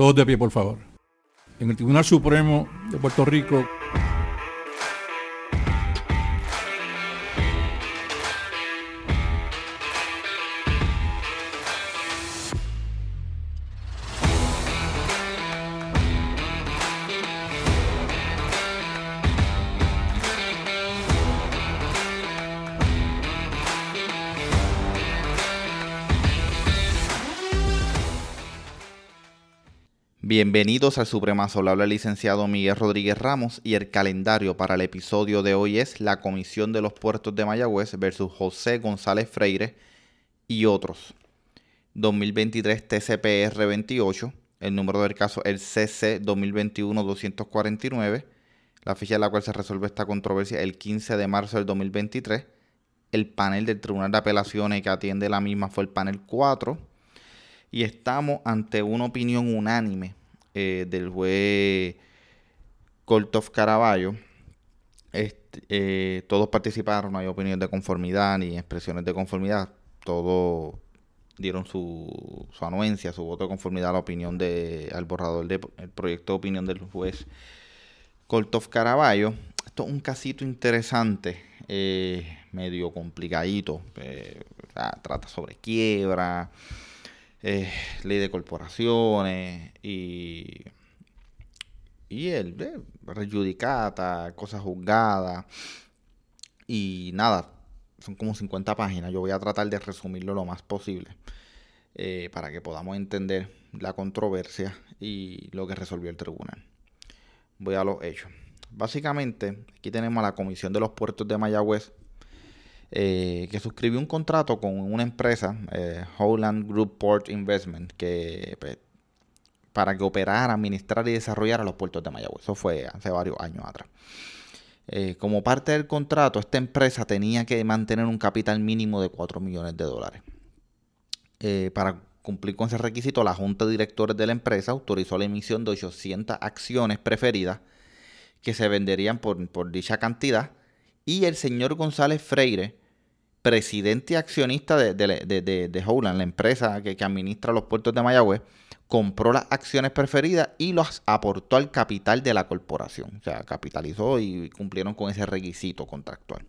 Todos de pie, por favor. En el Tribunal Supremo de Puerto Rico Bienvenidos al Supremazo, le habla el licenciado Miguel Rodríguez Ramos y el calendario para el episodio de hoy es la Comisión de los Puertos de Mayagüez versus José González Freire y otros. 2023 TCPR 28, el número del caso el CC 2021-249, la fecha en la cual se resuelve esta controversia el 15 de marzo del 2023. El panel del Tribunal de Apelaciones que atiende la misma fue el panel 4 y estamos ante una opinión unánime eh, del juez Coltoff Caraballo. Este, eh, todos participaron, no hay opinión de conformidad ni expresiones de conformidad. Todos dieron su, anuencia, su voto de conformidad a la opinión de, al borrador del proyecto de opinión del juez Coltoff Caraballo. Esto es un casito interesante, eh, medio complicadito. trata sobre quiebra ley de corporaciones y, y el eh, rejudicata, cosas juzgadas y nada, son como 50 páginas. Yo voy a tratar de resumirlo lo más posible eh, para que podamos entender la controversia y lo que resolvió el tribunal. Voy a los hechos. Básicamente, aquí tenemos a la Comisión de los Puertos de Mayagüez eh, que suscribió un contrato con una empresa, eh, Holland Group Port Investment, que pues, para que operara, administrara y desarrollara los puertos de Mayagüez. Eso fue hace varios años atrás. Eh, como parte del contrato, esta empresa tenía que mantener un capital mínimo de 4 millones de dólares. para cumplir con ese requisito, la Junta de Directores de la empresa autorizó la emisión de 800 acciones preferidas que se venderían por dicha cantidad y el señor González Freire presidente y accionista de, de, Howland, la empresa que, administra los puertos de Mayagüez, compró las acciones preferidas y las aportó al capital de la corporación. O sea, capitalizó y cumplieron con ese requisito contractual.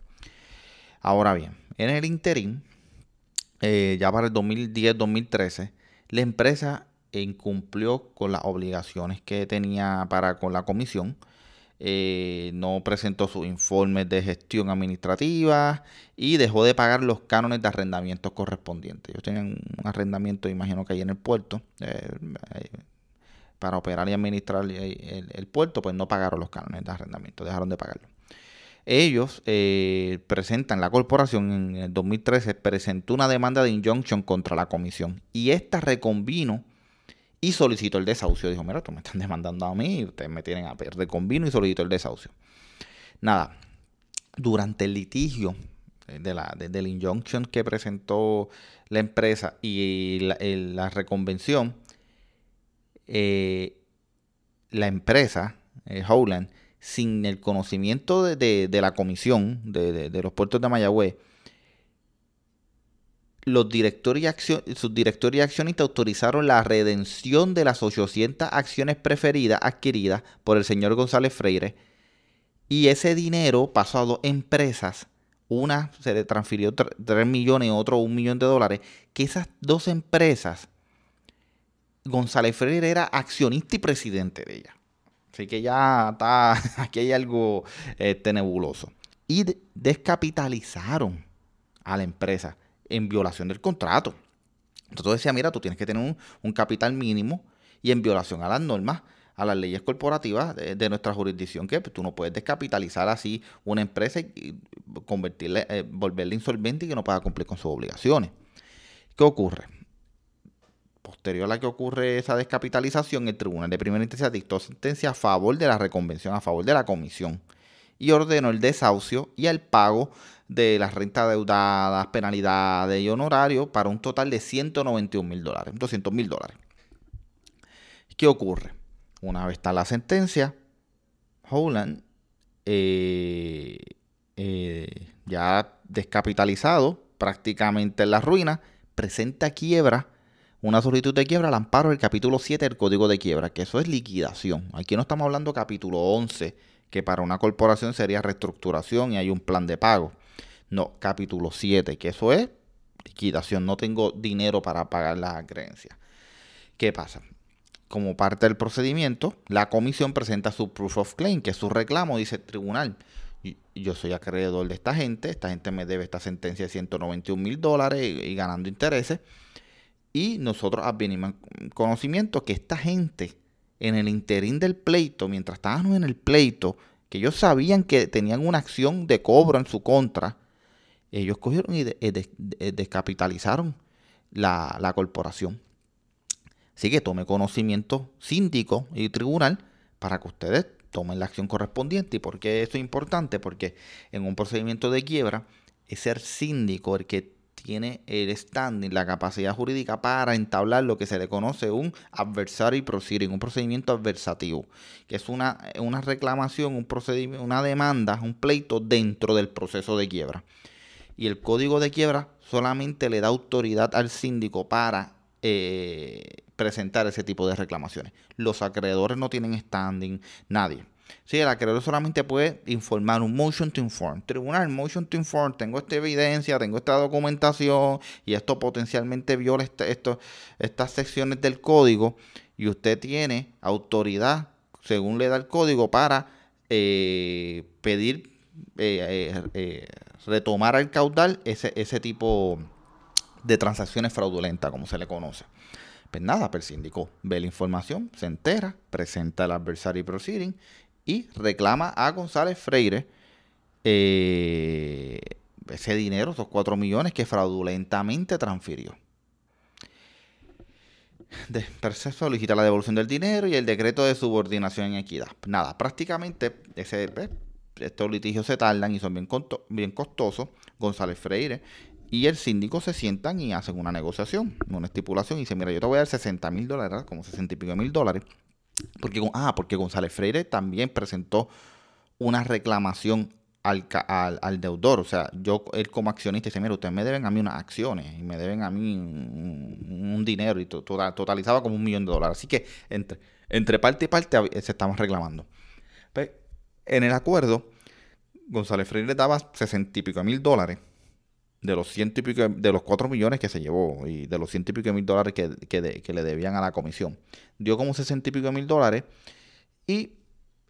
Ahora bien, en el interín, eh, ya para el 2010-2013, la empresa incumplió con las obligaciones que tenía para con la comisión eh, no presentó sus informes de gestión administrativa y dejó de pagar los cánones de arrendamiento correspondientes. Ellos tenían un arrendamiento, imagino que ahí en el puerto, eh, eh, para operar y administrar el, puerto, pues no pagaron los cánones de arrendamiento, dejaron de pagarlo. Ellos presentan, la corporación en el 2013 presentó una demanda de injunction contra la comisión y esta reconvino y solicitó el desahucio. Dijo, mira, tú me están demandando a mí, ustedes me tienen a perder con vino y solicitó el desahucio. Nada, durante el litigio de la, del injunction que presentó la empresa y la, reconvención, eh, la empresa, eh, Howland, sin el conocimiento de, la comisión de, de, los puertos de Mayagüez, los directores y sus directores y accionistas autorizaron la redención de las 800 acciones preferidas adquiridas por el señor González Freire. Y ese dinero pasó a dos empresas. Una se le transfirió 3 millones otro 1 millón de dólares. Que esas dos empresas, González Freire era accionista y presidente de ella. Así que ya está, aquí hay algo este, nebuloso. Y descapitalizaron a la empresa en violación del contrato. Entonces decía, mira, tú tienes que tener un, capital mínimo y en violación a las normas, a las leyes corporativas de, nuestra jurisdicción, que tú no puedes descapitalizar así una empresa y convertirle, eh, volverla insolvente y que no pueda cumplir con sus obligaciones. ¿Qué ocurre? Posterior a la que ocurre esa descapitalización, el Tribunal de Primera Instancia dictó sentencia a favor de la reconvención, a favor de la comisión, y ordenó el desahucio y el pago de las rentas deudadas, penalidades y honorarios para un total de 191 mil dólares, 200 mil dólares. ¿Qué ocurre? Una vez está la sentencia, Howland, eh, eh, ya descapitalizado, prácticamente en la ruina, presenta quiebra, una solicitud de quiebra al amparo del capítulo 7 del Código de Quiebra, que eso es liquidación. Aquí no estamos hablando capítulo 11, que para una corporación sería reestructuración y hay un plan de pago. No, capítulo 7, que eso es liquidación. No tengo dinero para pagar las creencias. ¿Qué pasa? Como parte del procedimiento, la comisión presenta su proof of claim, que es su reclamo, dice el tribunal. Yo soy acreedor de esta gente, esta gente me debe esta sentencia de 191 mil dólares y ganando intereses y nosotros advenimos conocimiento que esta gente, en el interín del pleito, mientras estábamos en el pleito, que ellos sabían que tenían una acción de cobro en su contra, ellos cogieron y descapitalizaron la, la, corporación. Así que tome conocimiento síndico y tribunal para que ustedes tomen la acción correspondiente. ¿Y por qué eso es importante? Porque en un procedimiento de quiebra es ser síndico el que tiene el standing, la capacidad jurídica para entablar lo que se le conoce un adversary proceeding, un procedimiento adversativo, que es una, una reclamación, un procedimiento, una demanda, un pleito dentro del proceso de quiebra. Y el código de quiebra solamente le da autoridad al síndico para eh, presentar ese tipo de reclamaciones. Los acreedores no tienen standing, nadie. Sí, el acreedor solamente puede informar un motion to inform. Tribunal, motion to inform, tengo esta evidencia, tengo esta documentación y esto potencialmente viola este, estas secciones del código y usted tiene autoridad, según le da el código, para eh, pedir, eh, eh, retomar al caudal ese, ese tipo de transacciones fraudulentas, como se le conoce. Pues nada, pero el síndico ve la información, se entera, presenta el adversary proceeding y reclama a González Freire eh, ese dinero, esos 4 millones que fraudulentamente transfirió. Después solicita la devolución del dinero y el decreto de subordinación en equidad. Nada, prácticamente ese, pues, estos litigios se tardan y son bien, bien costosos. González Freire y el síndico se sientan y hacen una negociación, una estipulación y dicen, mira, yo te voy a dar 60 mil dólares, como 60 y pico mil dólares porque, ah, porque González Freire también presentó una reclamación al, al, deudor. O sea, yo, él como accionista, dice, mira, ustedes me deben a mí unas acciones y me deben a mí un, dinero y totalizaba como un millón de dólares. Así que entre, entre parte y parte se estaban reclamando. Pues, en el acuerdo, González Freire daba sesenta y pico mil dólares de los ciento y pico, de los cuatro millones que se llevó y de los ciento y pico mil dólares que, le debían a la comisión. Dio como sesenta y pico mil dólares y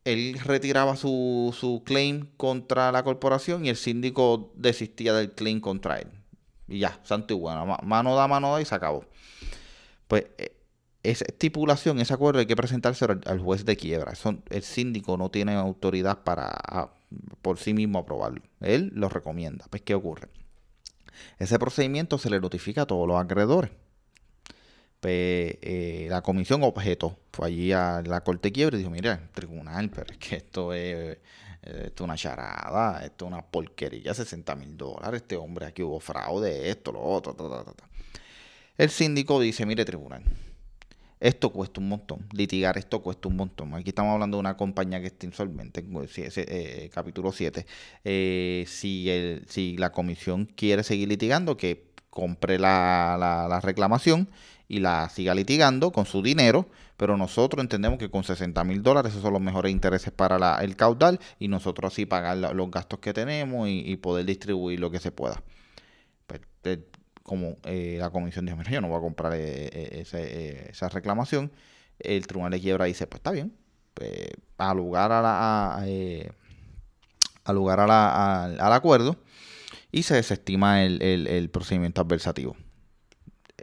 él retiraba su, su claim contra la corporación y el síndico desistía del claim contra él. Y ya, santo y bueno, mano da, mano da y se acabó. Pues e, esa estipulación, ese acuerdo hay que presentarse al, juez de quiebra. el síndico no tiene autoridad para por sí mismo aprobarlo. Él lo recomienda. Pues, ¿qué ocurre? Ese procedimiento se le notifica a todos los acreedores. Pues, eh, la comisión objeto fue allí a la corte de quiebra y dijo, mira, tribunal, pero es que esto es, esto una charada, esto es una porquería, 60 mil dólares, este hombre aquí hubo fraude, esto, lo otro, El síndico dice, mire, tribunal, esto cuesta un montón. Litigar esto cuesta un montón. Aquí estamos hablando de una compañía que está insolvente, eh, capítulo 7. Eh, si, el, si la comisión quiere seguir litigando, que compre la, la, reclamación y la siga litigando con su dinero, pero nosotros entendemos que con 60 mil dólares esos son los mejores intereses para el caudal y nosotros así pagar los gastos que tenemos y, poder distribuir lo que se pueda. Pues, como eh, la comisión dijo, mira, yo no voy a comprar eh, eh, esa reclamación, el tribunal de quiebra dice, pues está bien, pues, al lugar, a la, al, lugar a al acuerdo y se desestima el, procedimiento adversativo.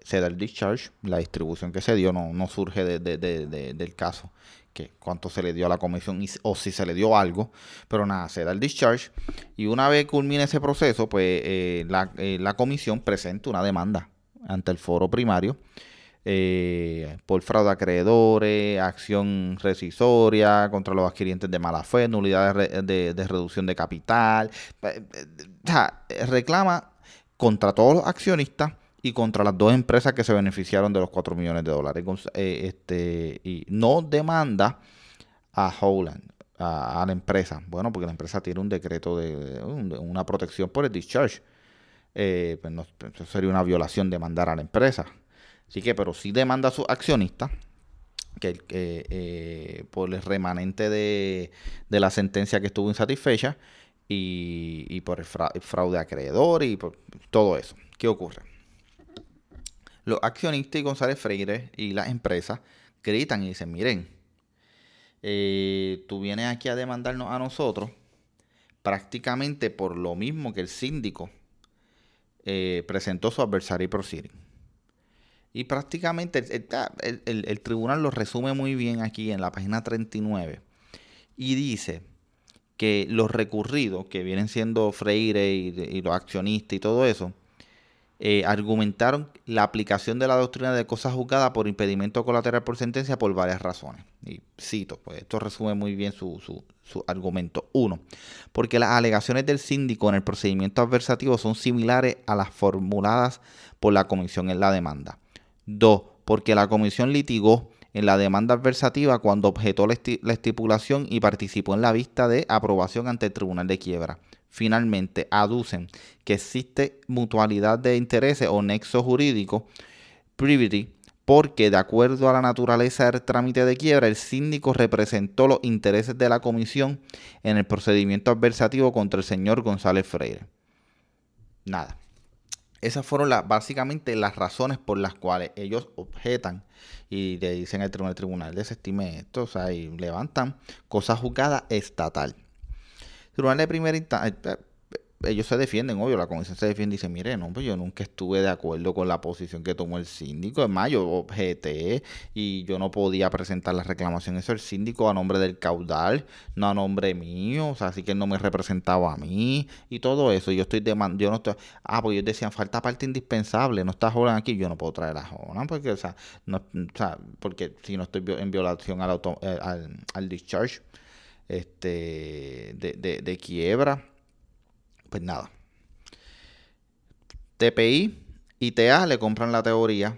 Se da el discharge, la distribución que se dio no, no surge del caso que cuánto se le dio a la comisión o si se le dio algo, pero nada, se da el discharge. Y una vez culmine ese proceso, pues eh, eh, la, comisión presenta una demanda ante el foro primario eh, por fraude a acreedores, acción rescisoria contra los adquirientes de mala fe, nulidad de, de reducción de capital, o sea, reclama contra todos los accionistas y contra las dos empresas que se beneficiaron de los 4 millones de dólares. Eh, este, y no demanda a Howland, a, la empresa. Bueno, porque la empresa tiene un decreto de, una protección por el discharge. Eh, pues eso sería una violación demandar a la empresa. Así que, pero sí demanda a sus accionistas que, eh, por el remanente de, la sentencia que estuvo insatisfecha y, por el fraude acreedor y por todo eso. ¿Qué ocurre? Los accionistas y González Freire y las empresas gritan y dicen, miren, eh, tú vienes aquí a demandarnos a nosotros prácticamente por lo mismo que el síndico eh, presentó su adversario proceeding. Y prácticamente el, tribunal lo resume muy bien aquí en la página 39 y dice que los recurridos, que vienen siendo Freire y, los accionistas y todo eso, eh, argumentaron la aplicación de la doctrina de cosas juzgadas por impedimento colateral por sentencia por varias razones. Y cito, pues esto resume muy bien su, su, su argumento. Uno, porque las alegaciones del síndico en el procedimiento adversativo son similares a las formuladas por la comisión en la demanda. Dos, porque la comisión litigó en la demanda adversativa cuando objetó la, estipulación y participó en la vista de aprobación ante el Tribunal de Quiebra. Finalmente, aducen que existe mutualidad de intereses o nexo jurídico, privity, porque de acuerdo a la naturaleza del trámite de quiebra, el síndico representó los intereses de la comisión en el procedimiento adversativo contra el señor González Freire. Nada. Esas fueron básicamente las razones por las cuales ellos objetan y le dicen al tribunal, tribunal desestime esto, o sea, y levantan cosa juzgada estatal. Tribunal de primera instancia, ellos se defienden, obvio, la comisión se defiende y dice, mire, no, pues yo nunca estuve de acuerdo con la posición que tomó el síndico. Es más, yo objeté y yo no podía presentar la reclamación. Eso el síndico a nombre del caudal, no a nombre mío, o sea, así que él no me representaba a mí y todo eso. Yo estoy demandando, yo no estoy, ah, pues ellos decían, falta parte indispensable, no está joven aquí, yo no puedo traer a joven, porque, o sea, no, o sea, porque si no estoy en violación al, auto, eh, al, discharge este, de, de quiebra pues nada. TPI y TA le compran la teoría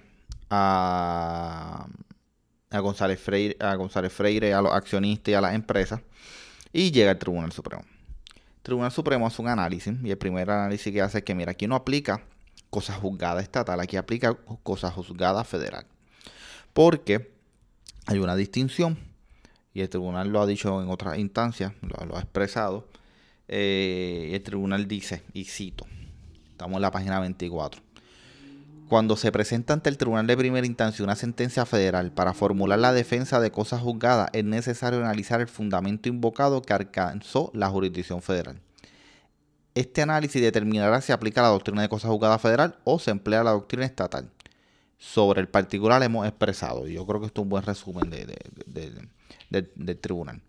a, a, González Freire, a González Freire, a los accionistas y a las empresas. Y llega el Tribunal Supremo. El Tribunal Supremo hace un análisis y el primer análisis que hace es que, mira, aquí no aplica cosas juzgadas estatal, aquí aplica cosas juzgadas federal. Porque hay una distinción, y el tribunal lo ha dicho en otras instancias, lo ha expresado, eh, el tribunal dice, y cito, estamos en la página 24. Cuando se presenta ante el tribunal de primera instancia una sentencia federal para formular la defensa de cosas juzgadas, es necesario analizar el fundamento invocado que alcanzó la jurisdicción federal. Este análisis determinará si aplica la doctrina de cosas juzgadas federal o se emplea la doctrina estatal. Sobre el particular hemos expresado, yo creo que esto es un buen resumen del tribunal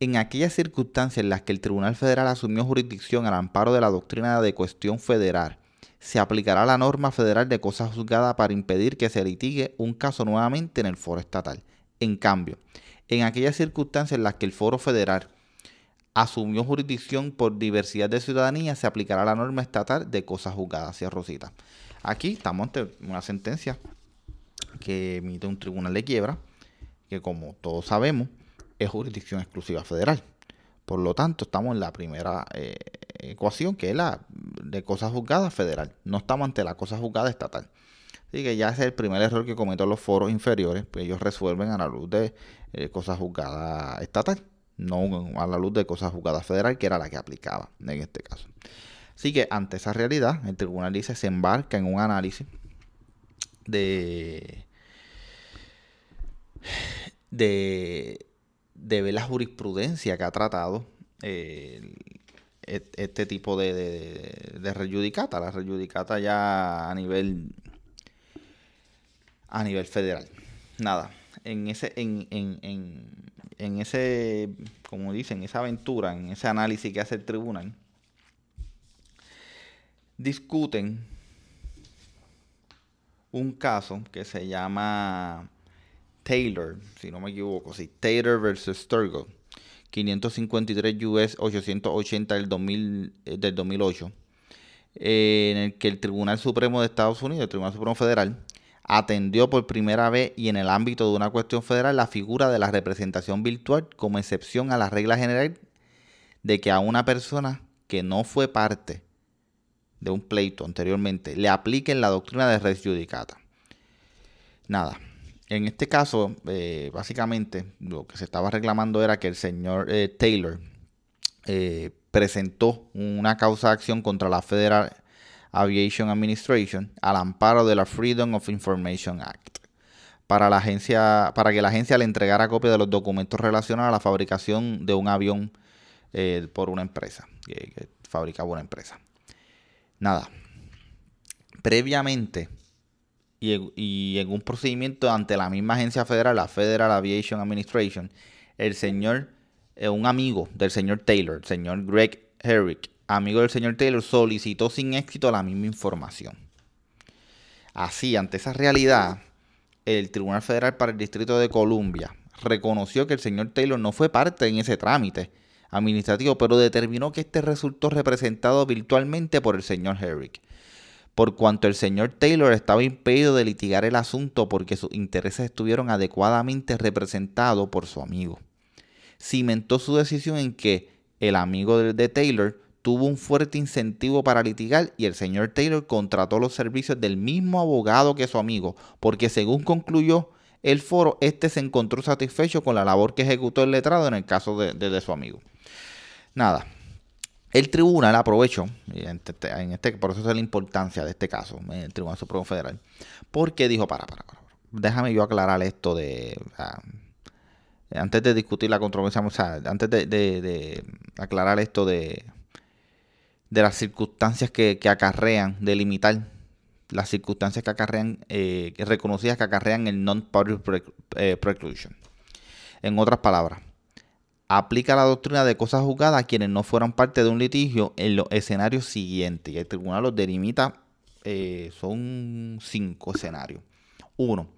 en aquellas circunstancias en las que el Tribunal Federal asumió jurisdicción al amparo de la doctrina de cuestión federal, se aplicará la norma federal de cosas juzgadas para impedir que se litigue un caso nuevamente en el foro estatal. En cambio, en aquellas circunstancias en las que el foro federal asumió jurisdicción por diversidad de ciudadanía, se aplicará la norma estatal de cosas juzgadas. Hacia Rosita. Aquí estamos ante una sentencia que emite un tribunal de quiebra, que como todos sabemos, es jurisdicción exclusiva federal. Por lo tanto, estamos en la primera eh, ecuación, que es la de cosas juzgadas federal. No estamos ante la cosa juzgada estatal. Así que ya es el primer error que cometen los foros inferiores, pues ellos resuelven a la luz de eh, cosas juzgadas estatal, no a la luz de cosas juzgadas federal, que era la que aplicaba en este caso. Así que ante esa realidad, el tribunal dice se embarca en un análisis de de de ver la jurisprudencia que ha tratado eh, este tipo de, de, de, rejudicata, la rejudicata ya a nivel a nivel federal. Nada, en ese, en, en, en, en ese, como dicen, esa aventura, en ese análisis que hace el tribunal, discuten un caso que se llama Taylor, si no me equivoco, sí, Taylor versus Sturgill, 553 US 880 del, 2000, eh, del 2008, eh, en el que el Tribunal Supremo de Estados Unidos, el Tribunal Supremo Federal, atendió por primera vez y en el ámbito de una cuestión federal la figura de la representación virtual como excepción a la regla general de que a una persona que no fue parte de un pleito anteriormente le apliquen la doctrina de res judicata. Nada. En este caso, eh, básicamente, lo que se estaba reclamando era que el señor eh, Taylor eh, presentó una causa de acción contra la Federal Aviation Administration al amparo de la Freedom of Information Act para, la agencia, para que la agencia le entregara copia de los documentos relacionados a la fabricación de un avión por una empresa, que fabricaba una empresa. Nada. Previamente, y, en un procedimiento ante la misma agencia federal, la Federal Aviation Administration, el señor, eh, un amigo del señor Taylor, el señor Greg Herrick, amigo del señor Taylor, solicitó sin éxito la misma información. Así, ante esa realidad, el Tribunal Federal para el Distrito de Columbia reconoció que el señor Taylor no fue parte en ese trámite administrativo, pero determinó que este resultó representado virtualmente por el señor Herrick por cuanto el señor Taylor estaba impedido de litigar el asunto porque sus intereses estuvieron adecuadamente representados por su amigo. Cimentó su decisión en que el amigo de Taylor tuvo un fuerte incentivo para litigar y el señor Taylor contrató los servicios del mismo abogado que su amigo, porque según concluyó el foro, este se encontró satisfecho con la labor que ejecutó el letrado en el caso de, de su amigo. Nada, el tribunal aprovechó, este, en este, por eso es la importancia de este caso, el Tribunal Supremo Federal, porque dijo, para, para, para, déjame yo aclarar esto de... antes de discutir la controversia, o sea, antes de, aclarar esto de, de las circunstancias que, acarrean, de limitar las circunstancias que acarrean, eh, reconocidas que acarrean el non-party eh, preclusion. En otras palabras, aplica la doctrina de cosas juzgadas a quienes no fueran parte de un litigio en los escenarios siguientes. Y el tribunal los delimita, eh, son cinco escenarios. Uno,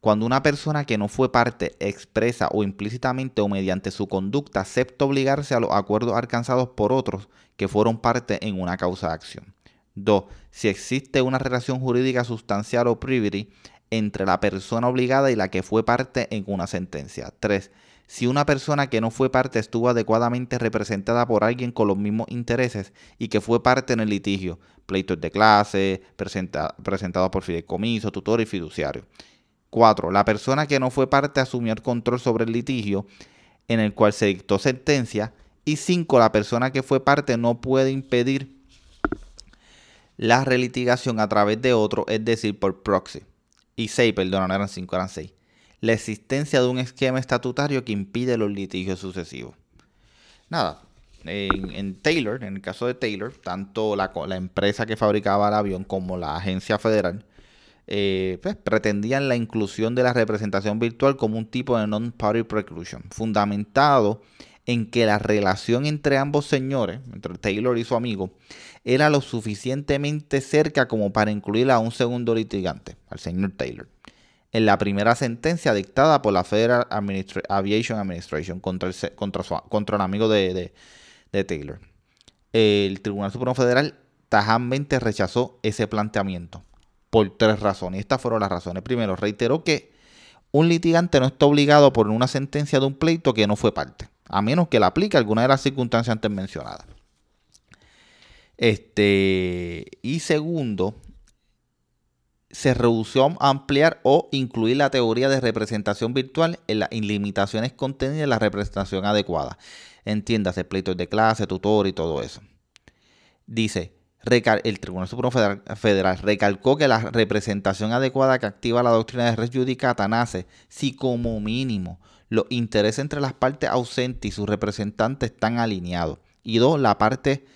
cuando una persona que no fue parte expresa o implícitamente o mediante su conducta acepta obligarse a los acuerdos alcanzados por otros que fueron parte en una causa de acción. Dos, si existe una relación jurídica sustancial o privity entre la persona obligada y la que fue parte en una sentencia. Tres, si una persona que no fue parte estuvo adecuadamente representada por alguien con los mismos intereses y que fue parte en el litigio, pleitos de clase, presenta, presentados por fideicomiso, tutor y fiduciario. 4. La persona que no fue parte asumió el control sobre el litigio en el cual se dictó sentencia. Y 5. La persona que fue parte no puede impedir la relitigación a través de otro, es decir, por proxy. Y 6, perdón, no eran 5, eran 6 la existencia de un esquema estatutario que impide los litigios sucesivos. Nada, en, Taylor, en el caso de Taylor, tanto la, empresa que fabricaba el avión como la agencia federal eh, pues, pretendían la inclusión de la representación virtual como un tipo de non-party preclusion, fundamentado en que la relación entre ambos señores, entre Taylor y su amigo, era lo suficientemente cerca como para incluir a un segundo litigante, al señor Taylor en la primera sentencia dictada por la Federal Aviation Administration contra el, contra, contra el amigo de, Taylor. El Tribunal Supremo Federal tajamente rechazó ese planteamiento por tres razones. Estas fueron las razones. Primero, reiteró que un litigante no está obligado por una sentencia de un pleito que no fue parte, a menos que la aplique alguna de las circunstancias antes mencionadas. Este, y segundo, se redució a ampliar o incluir la teoría de representación virtual en las limitaciones contenidas en la representación adecuada. Entiéndase, pleitos de clase, tutor y todo eso. Dice, el Tribunal Supremo Federal, recalcó que la representación adecuada que activa la doctrina de res judicata nace si como mínimo los intereses entre las partes ausentes y sus representantes están alineados. Y dos, la parte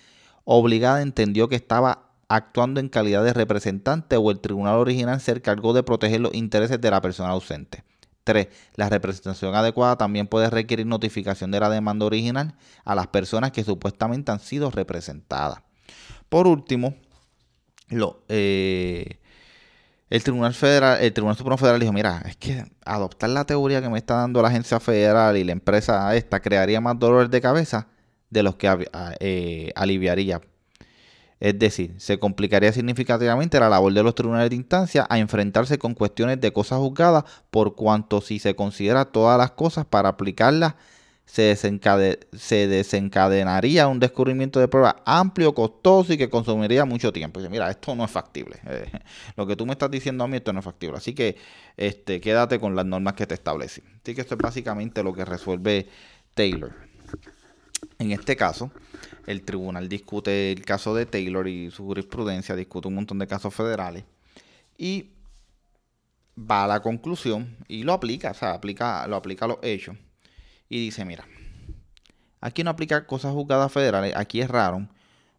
obligada entendió que estaba actuando en calidad de representante o el tribunal original se encargó de proteger los intereses de la persona ausente. 3. La representación adecuada también puede requerir notificación de la demanda original a las personas que supuestamente han sido representadas. Por último, eh, el Tribunal Federal, el Tribunal Supremo Federal dijo, mira, es que adoptar la teoría que me está dando la agencia federal y la empresa esta crearía más dolores de cabeza de los que eh, aliviaría. Es decir, se complicaría significativamente la labor de los tribunales de instancia a enfrentarse con cuestiones de cosas juzgadas por cuanto si se considera todas las cosas para aplicarlas se, se, desencadenaría un descubrimiento de prueba amplio, costoso y que consumiría mucho tiempo. Dice, mira, esto no es factible. Eh, lo que tú me estás diciendo a mí, esto no es factible. Así que este, quédate con las normas que te establecen. Así que esto es básicamente lo que resuelve Taylor. En este caso, el tribunal discute el caso de Taylor y su jurisprudencia, discute un montón de casos federales y va a la conclusión y lo aplica, o sea, aplica, lo aplica a los hechos y dice, mira, aquí no aplica cosas juzgadas federales, aquí es raro,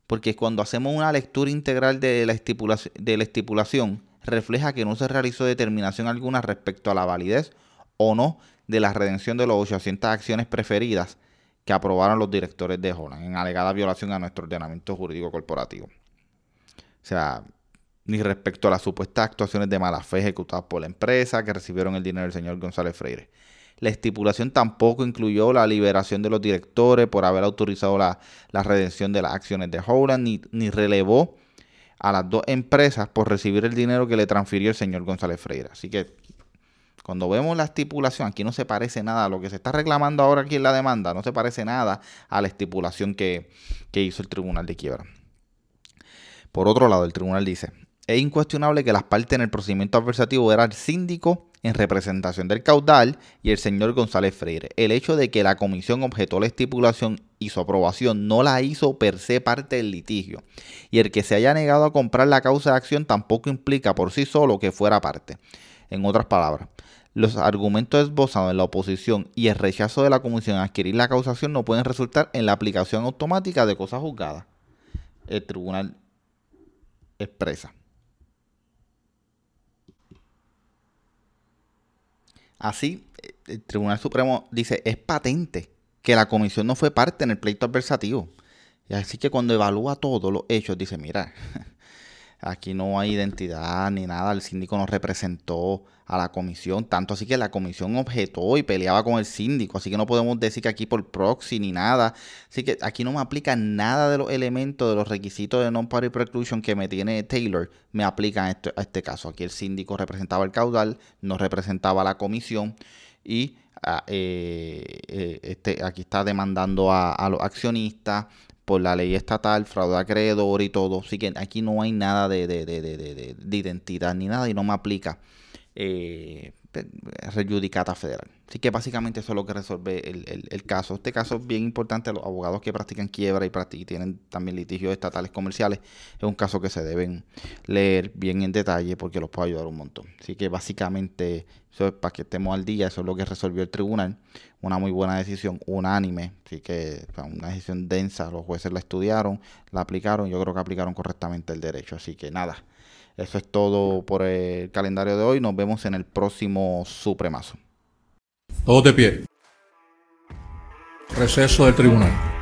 porque cuando hacemos una lectura integral de la, estipulación, de la estipulación, refleja que no se realizó determinación alguna respecto a la validez o no de la redención de los 800 acciones preferidas que aprobaron los directores de Holland en alegada violación a nuestro ordenamiento jurídico corporativo. O sea, ni respecto a las supuestas actuaciones de mala fe ejecutadas por la empresa que recibieron el dinero del señor González Freire. La estipulación tampoco incluyó la liberación de los directores por haber autorizado la, redención de las acciones de Holland, ni, ni, relevó a las dos empresas por recibir el dinero que le transfirió el señor González Freire. Así que cuando vemos la estipulación, aquí no se parece nada a lo que se está reclamando ahora aquí en la demanda, no se parece nada a la estipulación que, que hizo el Tribunal de Quiebra. Por otro lado, el tribunal dice, es incuestionable que las partes en el procedimiento adversativo eran el síndico en representación del caudal y el señor González Freire. El hecho de que la comisión objetó la estipulación y su aprobación no la hizo per se parte del litigio. Y el que se haya negado a comprar la causa de acción tampoco implica por sí solo que fuera parte. En otras palabras, los argumentos esbozados en la oposición y el rechazo de la comisión a adquirir la causación no pueden resultar en la aplicación automática de cosas juzgadas. El tribunal expresa. Así, el Tribunal Supremo dice, es patente que la comisión no fue parte en el pleito adversativo. Y así que cuando evalúa todos los hechos, dice, mira, aquí no hay identidad ni nada, el síndico no representó a la comisión, tanto así que la comisión objetó y peleaba con el síndico, así que no podemos decir que aquí por proxy ni nada, así que aquí no me aplica nada de los elementos, de los requisitos de non-party preclusion que me tiene Taylor, me aplican a este, a este caso, aquí el síndico representaba el caudal, no representaba la comisión y ah, eh, eh, este, aquí está demandando a, a los accionistas, por la ley estatal, fraude acreedor y todo. Así que aquí no hay nada de, de, de, de, identidad ni nada y no me aplica eh, rejudicata federal. Así que básicamente eso es lo que resuelve el, caso. Este caso es bien importante los abogados que practican quiebra y, tienen también litigios estatales comerciales. Es un caso que se deben leer bien en detalle porque los puede ayudar un montón. Así que básicamente eso es para que estemos al día. Eso es lo que resolvió el tribunal. Una muy buena decisión, unánime. Así que una decisión densa. Los jueces la estudiaron, la aplicaron. Yo creo que aplicaron correctamente el derecho. Así que nada eso es todo por el calendario de hoy. Nos vemos en el próximo Supremazo. Todos de pie. Receso del tribunal.